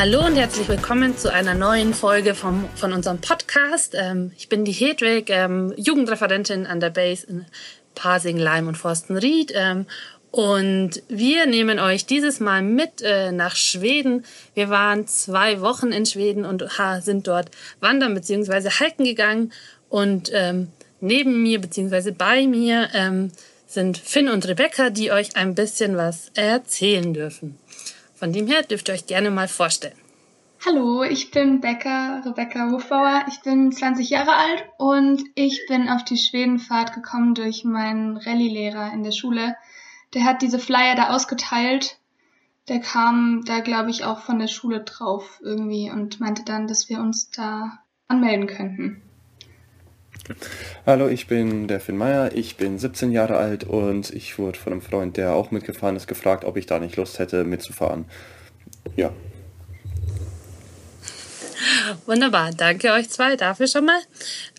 Hallo und herzlich willkommen zu einer neuen Folge vom, von unserem Podcast. Ähm, ich bin die Hedwig, ähm, Jugendreferentin an der Base in Pasing, Leim und Forstenried. Ähm, und wir nehmen euch dieses Mal mit äh, nach Schweden. Wir waren zwei Wochen in Schweden und ha, sind dort wandern bzw. hiken gegangen. Und ähm, neben mir bzw. bei mir ähm, sind Finn und Rebecca, die euch ein bisschen was erzählen dürfen. Von dem her dürft ihr euch gerne mal vorstellen. Hallo, ich bin Becca, Rebecca Hofbauer. Ich bin 20 Jahre alt und ich bin auf die Schwedenfahrt gekommen durch meinen Rallye-Lehrer in der Schule. Der hat diese Flyer da ausgeteilt. Der kam da, glaube ich, auch von der Schule drauf irgendwie und meinte dann, dass wir uns da anmelden könnten. Hallo, ich bin der Finn Meyer, ich bin 17 Jahre alt und ich wurde von einem Freund, der auch mitgefahren ist, gefragt, ob ich da nicht Lust hätte mitzufahren. Ja. Wunderbar, danke euch zwei dafür schon mal.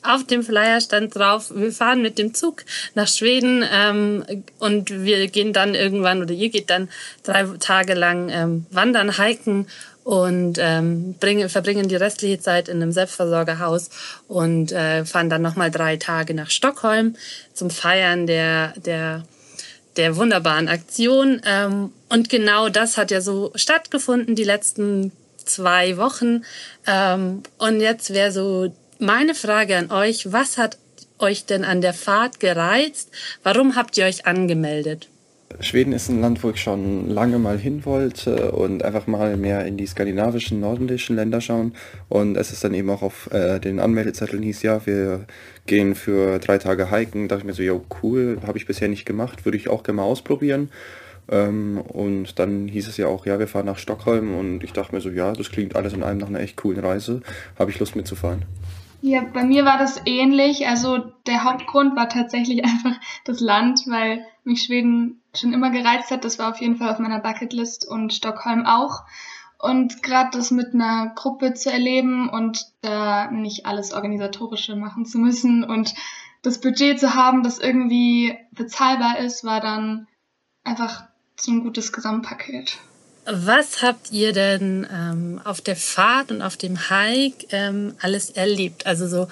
Auf dem Flyer stand drauf, wir fahren mit dem Zug nach Schweden ähm, und wir gehen dann irgendwann oder ihr geht dann drei Tage lang ähm, wandern, hiken und ähm, bringen, verbringen die restliche Zeit in einem Selbstversorgerhaus und äh, fahren dann nochmal drei Tage nach Stockholm zum Feiern der, der, der wunderbaren Aktion. Ähm, und genau das hat ja so stattgefunden die letzten zwei Wochen. Ähm, und jetzt wäre so meine Frage an euch, was hat euch denn an der Fahrt gereizt? Warum habt ihr euch angemeldet? Schweden ist ein Land, wo ich schon lange mal hin wollte und einfach mal mehr in die skandinavischen, nordischen Länder schauen. Und es ist dann eben auch auf äh, den Anmeldezetteln hieß, ja, wir gehen für drei Tage hiken. Da dachte ich mir so, ja, cool, habe ich bisher nicht gemacht, würde ich auch gerne mal ausprobieren. Ähm, und dann hieß es ja auch, ja, wir fahren nach Stockholm und ich dachte mir so, ja, das klingt alles in einem nach einer echt coolen Reise. Habe ich Lust mitzufahren. Ja, bei mir war das ähnlich. Also der Hauptgrund war tatsächlich einfach das Land, weil mich Schweden schon immer gereizt hat. Das war auf jeden Fall auf meiner Bucketlist und Stockholm auch. Und gerade das mit einer Gruppe zu erleben und da nicht alles organisatorische machen zu müssen und das Budget zu haben, das irgendwie bezahlbar ist, war dann einfach so ein gutes Gesamtpaket. Was habt ihr denn ähm, auf der Fahrt und auf dem Hike ähm, alles erlebt? Also so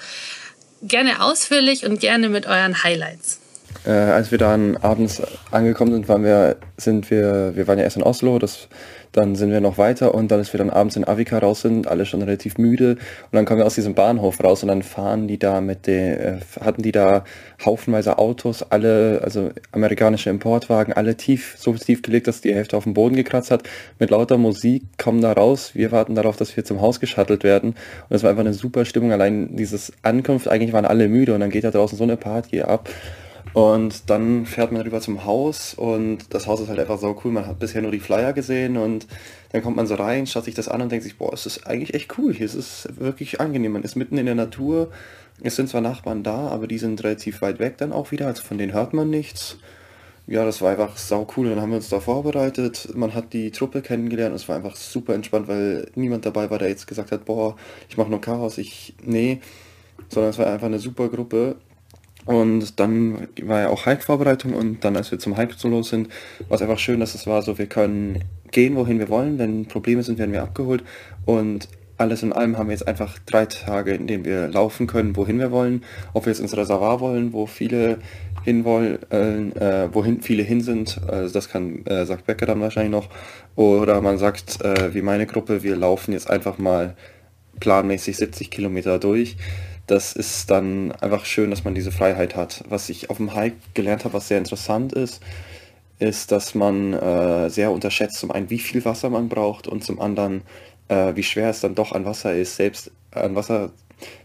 gerne ausführlich und gerne mit euren Highlights. Äh, als wir dann abends angekommen sind, waren wir, sind wir, wir waren ja erst in Oslo, das dann sind wir noch weiter und dann, als wir dann abends in Avika raus sind, alle schon relativ müde. Und dann kommen wir aus diesem Bahnhof raus und dann fahren die da mit den, äh, hatten die da haufenweise Autos, alle, also amerikanische Importwagen, alle tief, so tief gelegt, dass die Hälfte auf dem Boden gekratzt hat, mit lauter Musik, kommen da raus, wir warten darauf, dass wir zum Haus geschattelt werden. Und es war einfach eine super Stimmung, allein dieses Ankunft, eigentlich waren alle müde und dann geht da draußen so eine Party ab und dann fährt man rüber zum Haus und das Haus ist halt einfach so cool. Man hat bisher nur die Flyer gesehen und dann kommt man so rein, schaut sich das an und denkt sich, boah, es ist eigentlich echt cool. Hier ist es wirklich angenehm. Man ist mitten in der Natur. Es sind zwar Nachbarn da, aber die sind relativ weit weg dann auch wieder. Also von denen hört man nichts. Ja, das war einfach sau cool. Dann haben wir uns da vorbereitet. Man hat die Truppe kennengelernt. Es war einfach super entspannt, weil niemand dabei war, der jetzt gesagt hat, boah, ich mache nur Chaos. Ich, nee. Sondern es war einfach eine super Gruppe und dann war ja auch Hike-Vorbereitung und dann, als wir zum Hike los sind, war es einfach schön, dass es war so, wir können gehen, wohin wir wollen. Wenn Probleme sind, werden wir abgeholt. Und alles in allem haben wir jetzt einfach drei Tage, in denen wir laufen können, wohin wir wollen. Ob wir jetzt ins Reservoir wollen, wo viele hinwollen, äh, wohin viele hin sind, also das kann, äh, sagt Becker dann wahrscheinlich noch. Oder man sagt, äh, wie meine Gruppe, wir laufen jetzt einfach mal planmäßig 70 Kilometer durch das ist dann einfach schön, dass man diese Freiheit hat. Was ich auf dem Hike gelernt habe, was sehr interessant ist, ist, dass man äh, sehr unterschätzt, zum einen, wie viel Wasser man braucht und zum anderen, äh, wie schwer es dann doch an Wasser ist, selbst an Wasser,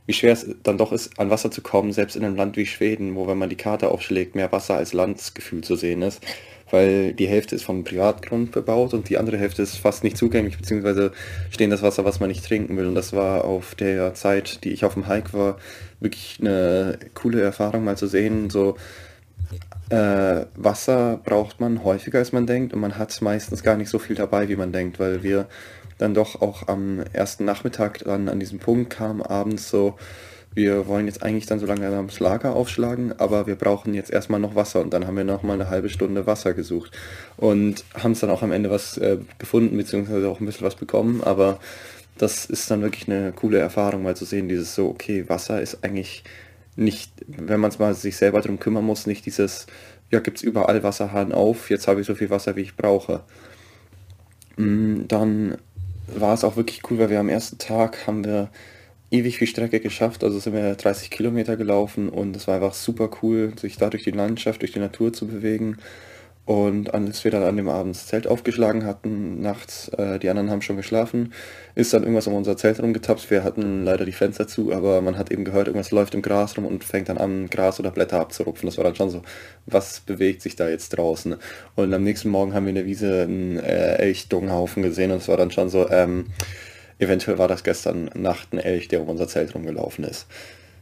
wie schwer es dann doch ist, an Wasser zu kommen, selbst in einem Land wie Schweden, wo, wenn man die Karte aufschlägt, mehr Wasser als Landsgefühl zu sehen ist. Weil die Hälfte ist vom Privatgrund bebaut und die andere Hälfte ist fast nicht zugänglich, beziehungsweise stehen das Wasser, was man nicht trinken will. Und das war auf der Zeit, die ich auf dem Hike war, wirklich eine coole Erfahrung mal zu sehen. So äh, Wasser braucht man häufiger als man denkt und man hat meistens gar nicht so viel dabei, wie man denkt, weil wir dann doch auch am ersten Nachmittag dann an diesem Punkt kamen, abends so, wir wollen jetzt eigentlich dann so lange das Lager aufschlagen, aber wir brauchen jetzt erstmal noch Wasser und dann haben wir noch mal eine halbe Stunde Wasser gesucht und haben es dann auch am Ende was äh, gefunden, beziehungsweise auch ein bisschen was bekommen, aber das ist dann wirklich eine coole Erfahrung, mal zu sehen, dieses so, okay, Wasser ist eigentlich nicht, wenn man es mal sich selber darum kümmern muss, nicht dieses, ja, gibt es überall Wasserhahn auf, jetzt habe ich so viel Wasser, wie ich brauche. Mm, dann war es auch wirklich cool, weil wir am ersten Tag haben wir ewig viel Strecke geschafft. Also sind wir 30 Kilometer gelaufen und es war einfach super cool, sich da durch die Landschaft, durch die Natur zu bewegen. Und als wir dann an dem Abend das Zelt aufgeschlagen hatten, nachts, äh, die anderen haben schon geschlafen, ist dann irgendwas um unser Zelt rumgetapst. Wir hatten leider die Fenster zu, aber man hat eben gehört, irgendwas läuft im Gras rum und fängt dann an, Gras oder Blätter abzurupfen. Das war dann schon so, was bewegt sich da jetzt draußen? Und am nächsten Morgen haben wir in der Wiese einen äh, Elchdunghaufen gesehen und es war dann schon so, ähm, eventuell war das gestern Nacht ein Elch, der um unser Zelt rumgelaufen ist.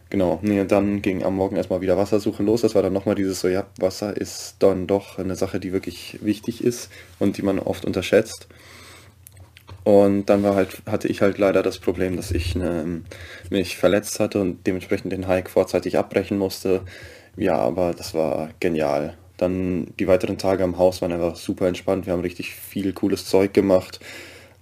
Genau, nee, und dann ging am Morgen erstmal wieder Wassersuche los. Das war dann nochmal dieses so, ja, Wasser ist dann doch eine Sache, die wirklich wichtig ist und die man oft unterschätzt. Und dann war halt, hatte ich halt leider das Problem, dass ich ne, mich verletzt hatte und dementsprechend den Hike vorzeitig abbrechen musste. Ja, aber das war genial. Dann die weiteren Tage am Haus waren einfach super entspannt. Wir haben richtig viel cooles Zeug gemacht.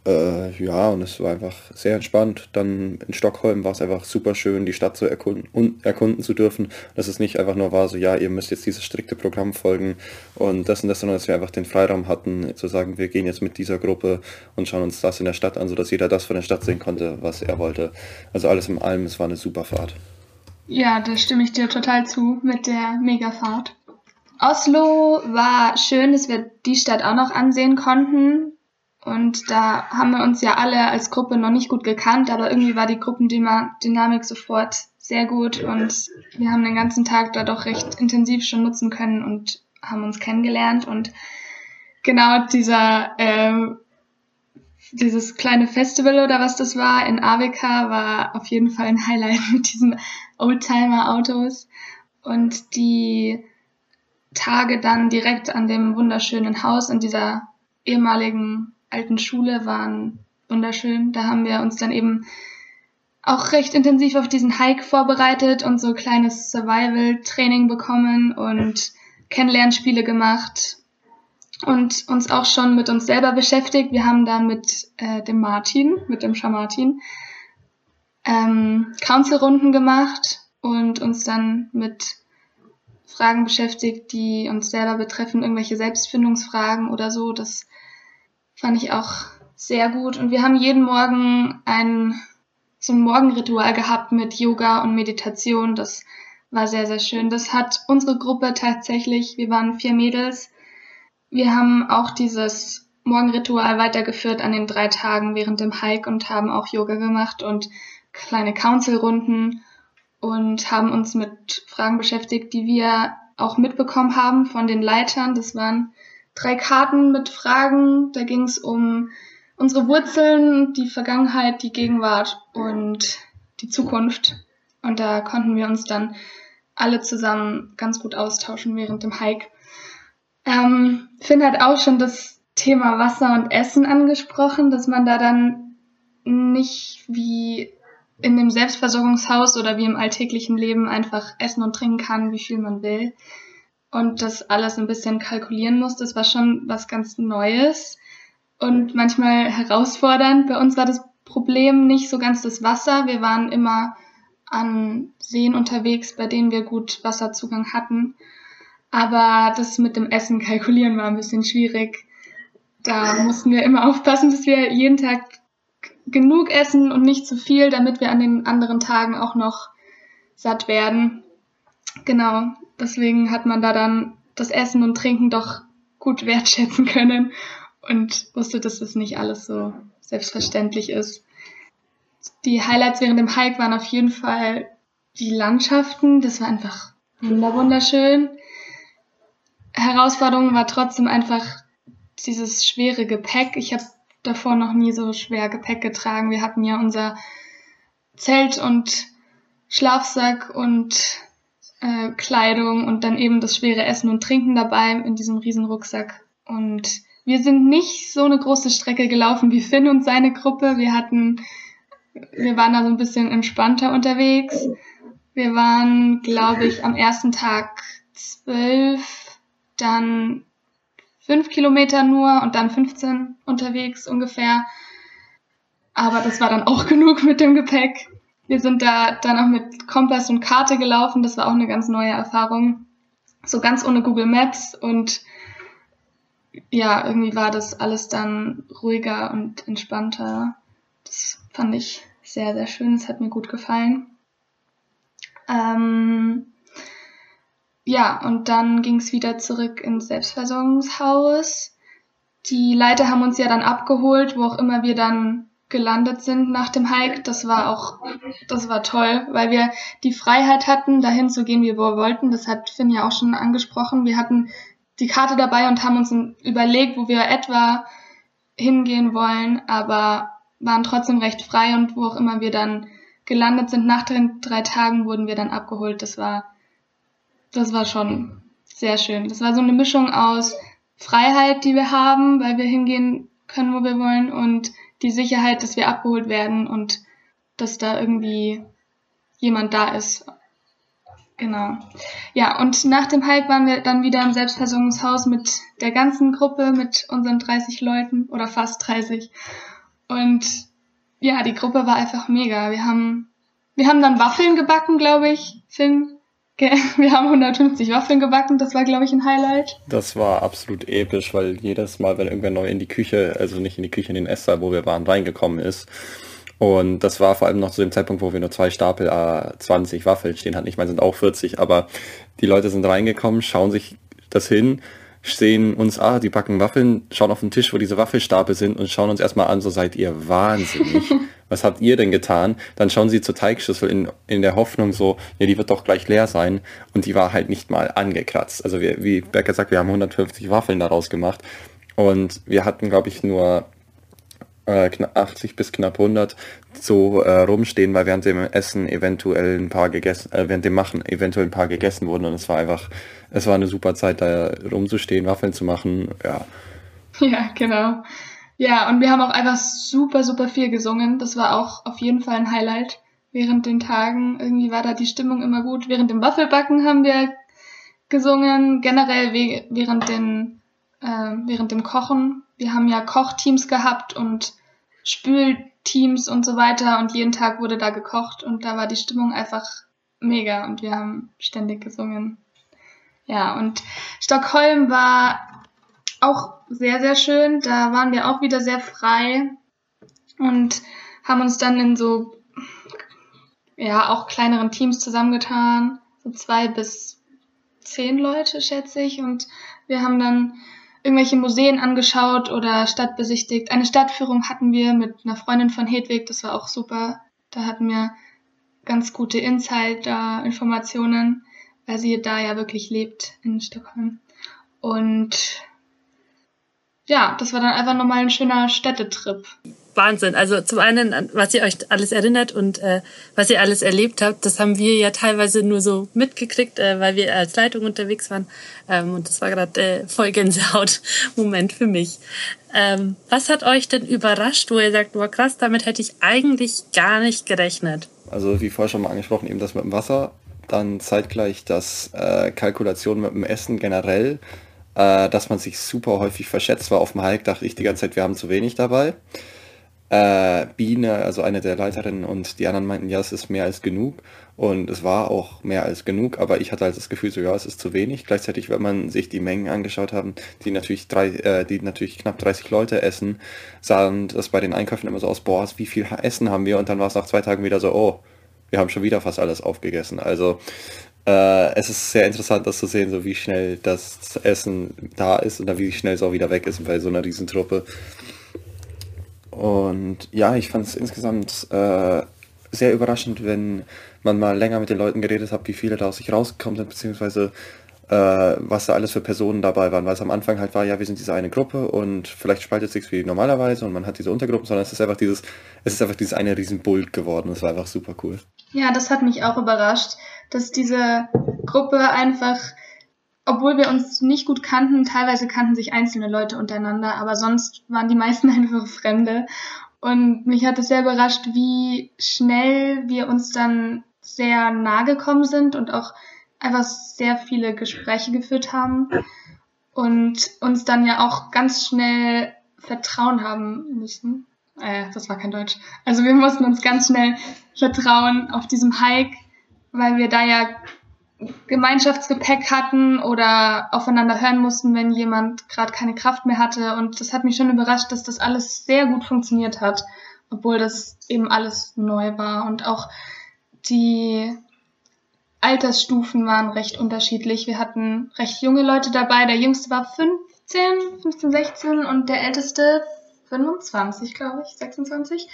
Äh, ja, und es war einfach sehr entspannt. Dann in Stockholm war es einfach super schön, die Stadt zu erkunden, erkunden zu dürfen. Dass es nicht einfach nur war, so ja, ihr müsst jetzt dieses strikte Programm folgen und das und das, sondern dass wir einfach den Freiraum hatten, zu sagen, wir gehen jetzt mit dieser Gruppe und schauen uns das in der Stadt an, sodass jeder das von der Stadt sehen konnte, was er wollte. Also alles in allem, es war eine super Fahrt. Ja, da stimme ich dir total zu mit der Megafahrt. Oslo war schön, dass wir die Stadt auch noch ansehen konnten. Und da haben wir uns ja alle als Gruppe noch nicht gut gekannt, aber irgendwie war die Gruppendynamik sofort sehr gut und wir haben den ganzen Tag da doch recht intensiv schon nutzen können und haben uns kennengelernt. Und genau dieser äh, dieses kleine Festival oder was das war in Avika war auf jeden Fall ein Highlight mit diesen Oldtimer-Autos. Und die Tage dann direkt an dem wunderschönen Haus in dieser ehemaligen alten Schule waren wunderschön. Da haben wir uns dann eben auch recht intensiv auf diesen Hike vorbereitet und so kleines Survival-Training bekommen und Kennenlernspiele gemacht und uns auch schon mit uns selber beschäftigt. Wir haben dann mit äh, dem Martin, mit dem Schamartin, ähm, Council-Runden gemacht und uns dann mit Fragen beschäftigt, die uns selber betreffen, irgendwelche Selbstfindungsfragen oder so. Das Fand ich auch sehr gut. Und wir haben jeden Morgen ein, so ein Morgenritual gehabt mit Yoga und Meditation. Das war sehr, sehr schön. Das hat unsere Gruppe tatsächlich, wir waren vier Mädels. Wir haben auch dieses Morgenritual weitergeführt an den drei Tagen während dem Hike und haben auch Yoga gemacht und kleine Council-Runden und haben uns mit Fragen beschäftigt, die wir auch mitbekommen haben von den Leitern. Das waren drei Karten mit Fragen. Da ging es um unsere Wurzeln, die Vergangenheit, die Gegenwart und die Zukunft. Und da konnten wir uns dann alle zusammen ganz gut austauschen während dem Hike. Ähm, Finn hat auch schon das Thema Wasser und Essen angesprochen, dass man da dann nicht wie in dem Selbstversorgungshaus oder wie im alltäglichen Leben einfach essen und trinken kann, wie viel man will und das alles ein bisschen kalkulieren muss. Das war schon was ganz Neues und manchmal herausfordernd. Bei uns war das Problem nicht so ganz das Wasser. Wir waren immer an Seen unterwegs, bei denen wir gut Wasserzugang hatten. Aber das mit dem Essen kalkulieren war ein bisschen schwierig. Da mussten wir immer aufpassen, dass wir jeden Tag genug essen und nicht zu viel, damit wir an den anderen Tagen auch noch satt werden. Genau, deswegen hat man da dann das Essen und Trinken doch gut wertschätzen können und wusste, dass das nicht alles so selbstverständlich ist. Die Highlights während dem Hike waren auf jeden Fall die Landschaften. Das war einfach wunderschön. Herausforderung war trotzdem einfach dieses schwere Gepäck. Ich habe davor noch nie so schwer Gepäck getragen. Wir hatten ja unser Zelt und Schlafsack und äh, Kleidung und dann eben das schwere Essen und Trinken dabei in diesem riesen Rucksack. Und wir sind nicht so eine große Strecke gelaufen wie Finn und seine Gruppe. Wir hatten, wir waren da so ein bisschen entspannter unterwegs. Wir waren, glaube ich, am ersten Tag zwölf, dann fünf Kilometer nur und dann 15 unterwegs ungefähr. Aber das war dann auch genug mit dem Gepäck. Wir sind da dann auch mit Kompass und Karte gelaufen. Das war auch eine ganz neue Erfahrung. So ganz ohne Google Maps und ja, irgendwie war das alles dann ruhiger und entspannter. Das fand ich sehr, sehr schön. Es hat mir gut gefallen. Ähm, ja, und dann ging es wieder zurück ins Selbstversorgungshaus. Die Leiter haben uns ja dann abgeholt, wo auch immer wir dann gelandet sind nach dem Hike. Das war auch, das war toll, weil wir die Freiheit hatten, dahin zu gehen, wie wir wollten. Das hat Finn ja auch schon angesprochen. Wir hatten die Karte dabei und haben uns überlegt, wo wir etwa hingehen wollen, aber waren trotzdem recht frei und wo auch immer wir dann gelandet sind, nach den drei Tagen wurden wir dann abgeholt. Das war, das war schon sehr schön. Das war so eine Mischung aus Freiheit, die wir haben, weil wir hingehen können, wo wir wollen und die Sicherheit, dass wir abgeholt werden und dass da irgendwie jemand da ist. Genau. Ja, und nach dem Hike waren wir dann wieder im Selbstversorgungshaus mit der ganzen Gruppe, mit unseren 30 Leuten oder fast 30. Und ja, die Gruppe war einfach mega. Wir haben, wir haben dann Waffeln gebacken, glaube ich, Finn. Wir haben 150 Waffeln gebacken, das war, glaube ich, ein Highlight. Das war absolut episch, weil jedes Mal, wenn irgendwer neu in die Küche, also nicht in die Küche, in den Esssaal, wo wir waren, reingekommen ist. Und das war vor allem noch zu dem Zeitpunkt, wo wir nur zwei Stapel äh, 20 Waffeln stehen hatten. Ich meine, sind auch 40, aber die Leute sind reingekommen, schauen sich das hin, sehen uns, ah, die backen Waffeln, schauen auf den Tisch, wo diese Waffelstapel sind und schauen uns erstmal an, so seid ihr wahnsinnig. was habt ihr denn getan? Dann schauen sie zur Teigschüssel in, in der Hoffnung so, ja, die wird doch gleich leer sein. Und die war halt nicht mal angekratzt. Also wir, wie Becker sagt, wir haben 150 Waffeln daraus gemacht. Und wir hatten, glaube ich, nur äh, knapp 80 bis knapp 100 so äh, rumstehen, weil während dem Essen eventuell ein paar gegessen, äh, während dem Machen eventuell ein paar gegessen wurden. Und es war einfach, es war eine super Zeit, da rumzustehen, Waffeln zu machen. Ja. Ja, genau. Ja, und wir haben auch einfach super, super viel gesungen. Das war auch auf jeden Fall ein Highlight während den Tagen. Irgendwie war da die Stimmung immer gut. Während dem Waffelbacken haben wir gesungen, generell während, den, äh, während dem Kochen. Wir haben ja Kochteams gehabt und Spülteams und so weiter und jeden Tag wurde da gekocht und da war die Stimmung einfach mega und wir haben ständig gesungen. Ja, und Stockholm war auch sehr, sehr schön. Da waren wir auch wieder sehr frei und haben uns dann in so, ja, auch kleineren Teams zusammengetan. So zwei bis zehn Leute, schätze ich. Und wir haben dann irgendwelche Museen angeschaut oder Stadt besichtigt. Eine Stadtführung hatten wir mit einer Freundin von Hedwig, das war auch super. Da hatten wir ganz gute Insider-Informationen, weil sie da ja wirklich lebt in Stockholm. Und ja, das war dann einfach nochmal ein schöner Städtetrip. Wahnsinn. Also zum einen, was ihr euch alles erinnert und äh, was ihr alles erlebt habt, das haben wir ja teilweise nur so mitgekriegt, äh, weil wir als Leitung unterwegs waren. Ähm, und das war gerade äh, voll Gänsehaut-Moment für mich. Ähm, was hat euch denn überrascht, wo ihr sagt, boah krass, damit hätte ich eigentlich gar nicht gerechnet? Also wie vorher schon mal angesprochen, eben das mit dem Wasser, dann zeitgleich das äh, Kalkulation mit dem Essen generell äh, dass man sich super häufig verschätzt war. Auf dem Hike dachte ich die ganze Zeit, wir haben zu wenig dabei. Äh, Biene, also eine der Leiterinnen und die anderen meinten, ja, es ist mehr als genug. Und es war auch mehr als genug, aber ich hatte halt das Gefühl, so ja, es ist zu wenig. Gleichzeitig, wenn man sich die Mengen angeschaut haben, die natürlich drei, äh, die natürlich knapp 30 Leute essen, sahen das bei den Einkäufen immer so aus, boah, wie viel Essen haben wir? Und dann war es nach zwei Tagen wieder so, oh, wir haben schon wieder fast alles aufgegessen. Also äh, es ist sehr interessant, das zu sehen, so wie schnell das Essen da ist und dann wie schnell es auch wieder weg ist bei so einer Riesentruppe. Und ja, ich fand es insgesamt äh, sehr überraschend, wenn man mal länger mit den Leuten geredet hat, wie viele da aus sich rausgekommen sind, beziehungsweise äh, was da alles für Personen dabei waren, weil es am Anfang halt war, ja, wir sind diese eine Gruppe und vielleicht spaltet sich wie normalerweise und man hat diese Untergruppen, sondern es ist einfach dieses, es ist einfach dieses eine Riesenbult geworden. Das war einfach super cool. Ja, das hat mich auch überrascht, dass diese Gruppe einfach, obwohl wir uns nicht gut kannten, teilweise kannten sich einzelne Leute untereinander, aber sonst waren die meisten einfach Fremde. Und mich hat es sehr überrascht, wie schnell wir uns dann sehr nahe gekommen sind und auch einfach sehr viele Gespräche geführt haben und uns dann ja auch ganz schnell Vertrauen haben müssen. Äh, das war kein Deutsch. Also wir mussten uns ganz schnell vertrauen auf diesem Hike, weil wir da ja Gemeinschaftsgepäck hatten oder aufeinander hören mussten, wenn jemand gerade keine Kraft mehr hatte. Und das hat mich schon überrascht, dass das alles sehr gut funktioniert hat, obwohl das eben alles neu war. Und auch die Altersstufen waren recht unterschiedlich. Wir hatten recht junge Leute dabei. Der jüngste war 15, 15, 16 und der älteste 25, glaube ich, 26.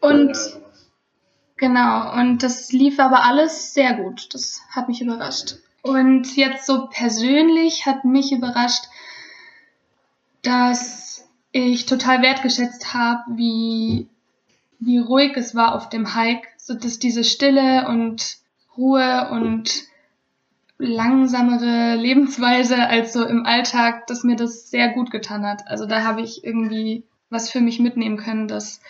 Und genau, und das lief aber alles sehr gut. Das hat mich überrascht. Und jetzt so persönlich hat mich überrascht, dass ich total wertgeschätzt habe, wie, wie ruhig es war auf dem Hike, so dass diese Stille und Ruhe und langsamere Lebensweise als so im Alltag, dass mir das sehr gut getan hat. Also da habe ich irgendwie was für mich mitnehmen können, dass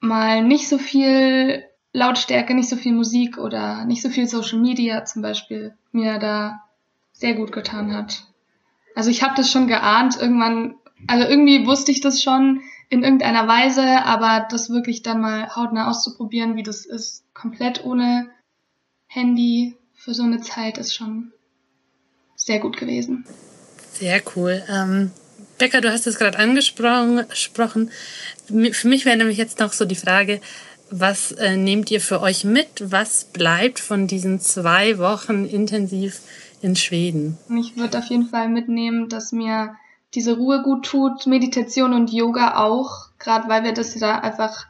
mal nicht so viel Lautstärke, nicht so viel Musik oder nicht so viel Social Media zum Beispiel mir da sehr gut getan hat. Also ich habe das schon geahnt, irgendwann, also irgendwie wusste ich das schon in irgendeiner Weise, aber das wirklich dann mal hautnah auszuprobieren, wie das ist, komplett ohne Handy für so eine Zeit ist schon sehr gut gewesen. Sehr cool. Ähm, Becker, du hast es gerade angesprochen. Für mich wäre nämlich jetzt noch so die Frage, was äh, nehmt ihr für euch mit? Was bleibt von diesen zwei Wochen intensiv in Schweden? Ich würde auf jeden Fall mitnehmen, dass mir diese Ruhe gut tut, Meditation und Yoga auch, gerade weil wir das da einfach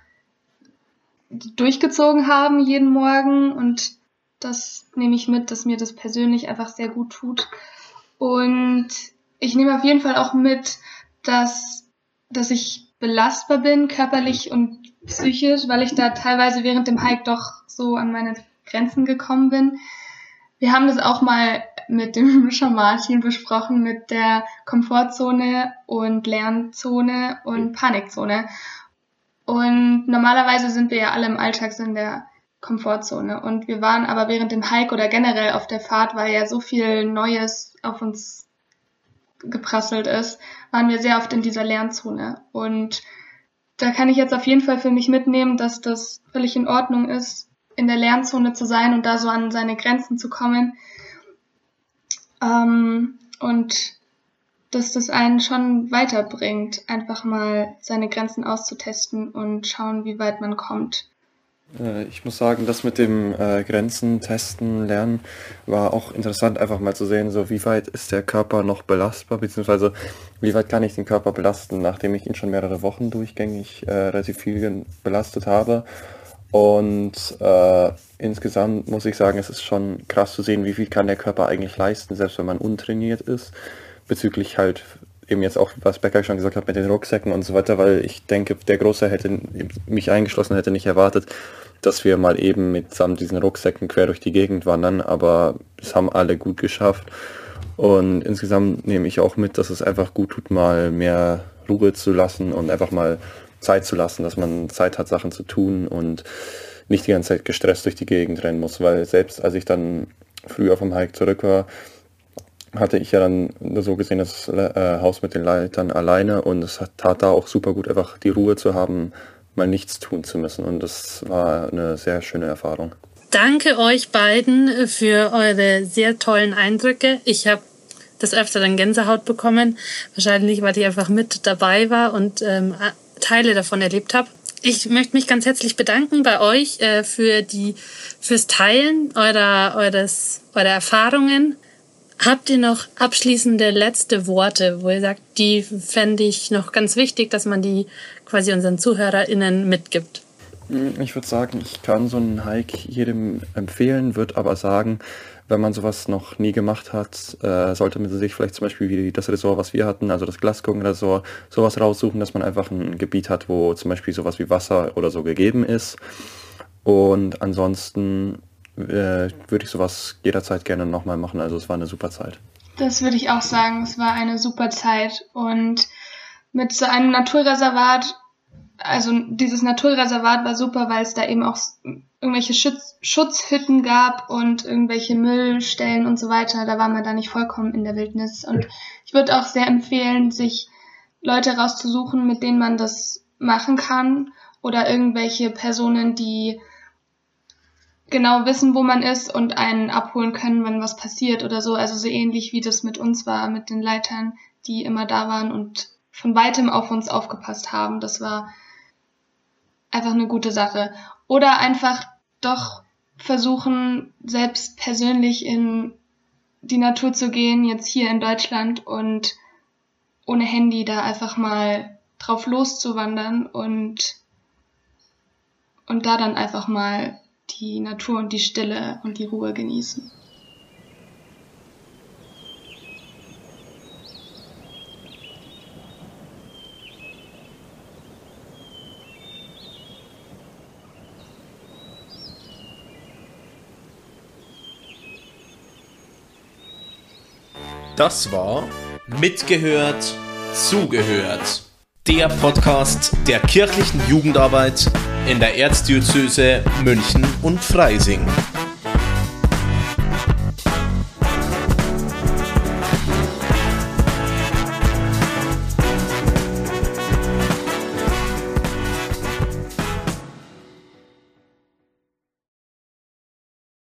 durchgezogen haben jeden Morgen und das nehme ich mit, dass mir das persönlich einfach sehr gut tut. Und ich nehme auf jeden Fall auch mit, dass, dass ich belastbar bin, körperlich und psychisch, weil ich da teilweise während dem Hike doch so an meine Grenzen gekommen bin. Wir haben das auch mal mit dem Martin besprochen, mit der Komfortzone und Lernzone und Panikzone. Und normalerweise sind wir ja alle im Alltag so in der Komfortzone. Und wir waren aber während dem Hike oder generell auf der Fahrt, weil ja so viel Neues auf uns geprasselt ist, waren wir sehr oft in dieser Lernzone. Und da kann ich jetzt auf jeden Fall für mich mitnehmen, dass das völlig in Ordnung ist, in der Lernzone zu sein und da so an seine Grenzen zu kommen. Ähm, und dass das einen schon weiterbringt, einfach mal seine Grenzen auszutesten und schauen, wie weit man kommt. Äh, ich muss sagen, das mit dem äh, Grenzen testen, lernen war auch interessant, einfach mal zu sehen, so wie weit ist der Körper noch belastbar, beziehungsweise wie weit kann ich den Körper belasten, nachdem ich ihn schon mehrere Wochen durchgängig äh, relativ viel belastet habe. Und äh, insgesamt muss ich sagen, es ist schon krass zu sehen, wie viel kann der Körper eigentlich leisten, selbst wenn man untrainiert ist, bezüglich halt eben jetzt auch, was Becker schon gesagt hat mit den Rucksäcken und so weiter, weil ich denke, der Große hätte, mich eingeschlossen, hätte nicht erwartet, dass wir mal eben mitsamt diesen Rucksäcken quer durch die Gegend wandern, aber es haben alle gut geschafft. Und insgesamt nehme ich auch mit, dass es einfach gut tut, mal mehr Ruhe zu lassen und einfach mal Zeit zu lassen, dass man Zeit hat, Sachen zu tun und nicht die ganze Zeit gestresst durch die Gegend rennen muss, weil selbst als ich dann früher vom Hike zurück war, hatte ich ja dann so gesehen das äh, Haus mit den Leitern alleine und es tat da auch super gut, einfach die Ruhe zu haben, mal nichts tun zu müssen. Und das war eine sehr schöne Erfahrung. Danke euch beiden für eure sehr tollen Eindrücke. Ich habe das öfter dann Gänsehaut bekommen, wahrscheinlich weil ich einfach mit dabei war und ähm, Teile davon erlebt habe. Ich möchte mich ganz herzlich bedanken bei euch äh, für die fürs Teilen eurer eures eurer Erfahrungen Habt ihr noch abschließende letzte Worte, wo ihr sagt, die fände ich noch ganz wichtig, dass man die quasi unseren ZuhörerInnen mitgibt? Hm, ich würde sagen, ich kann so einen Hike jedem empfehlen, würde aber sagen, wenn man sowas noch nie gemacht hat, äh, sollte man sich vielleicht zum Beispiel wie das Resort, was wir hatten, also das Glasgow-Resort, sowas raussuchen, dass man einfach ein Gebiet hat, wo zum Beispiel sowas wie Wasser oder so gegeben ist. Und ansonsten äh, würde ich sowas jederzeit gerne nochmal machen. Also es war eine super Zeit. Das würde ich auch sagen. Es war eine super Zeit. Und mit so einem Naturreservat also dieses Naturreservat war super, weil es da eben auch irgendwelche Schutz, Schutzhütten gab und irgendwelche Müllstellen und so weiter. Da war man da nicht vollkommen in der Wildnis. Und ich würde auch sehr empfehlen, sich Leute rauszusuchen, mit denen man das machen kann oder irgendwelche Personen, die genau wissen, wo man ist und einen abholen können, wenn was passiert oder so. Also so ähnlich wie das mit uns war, mit den Leitern, die immer da waren und von weitem auf uns aufgepasst haben. Das war einfach eine gute Sache. Oder einfach doch versuchen, selbst persönlich in die Natur zu gehen, jetzt hier in Deutschland und ohne Handy da einfach mal drauf loszuwandern und, und da dann einfach mal die Natur und die Stille und die Ruhe genießen. Das war Mitgehört, Zugehört. Der Podcast der kirchlichen Jugendarbeit in der Erzdiözese München und Freising.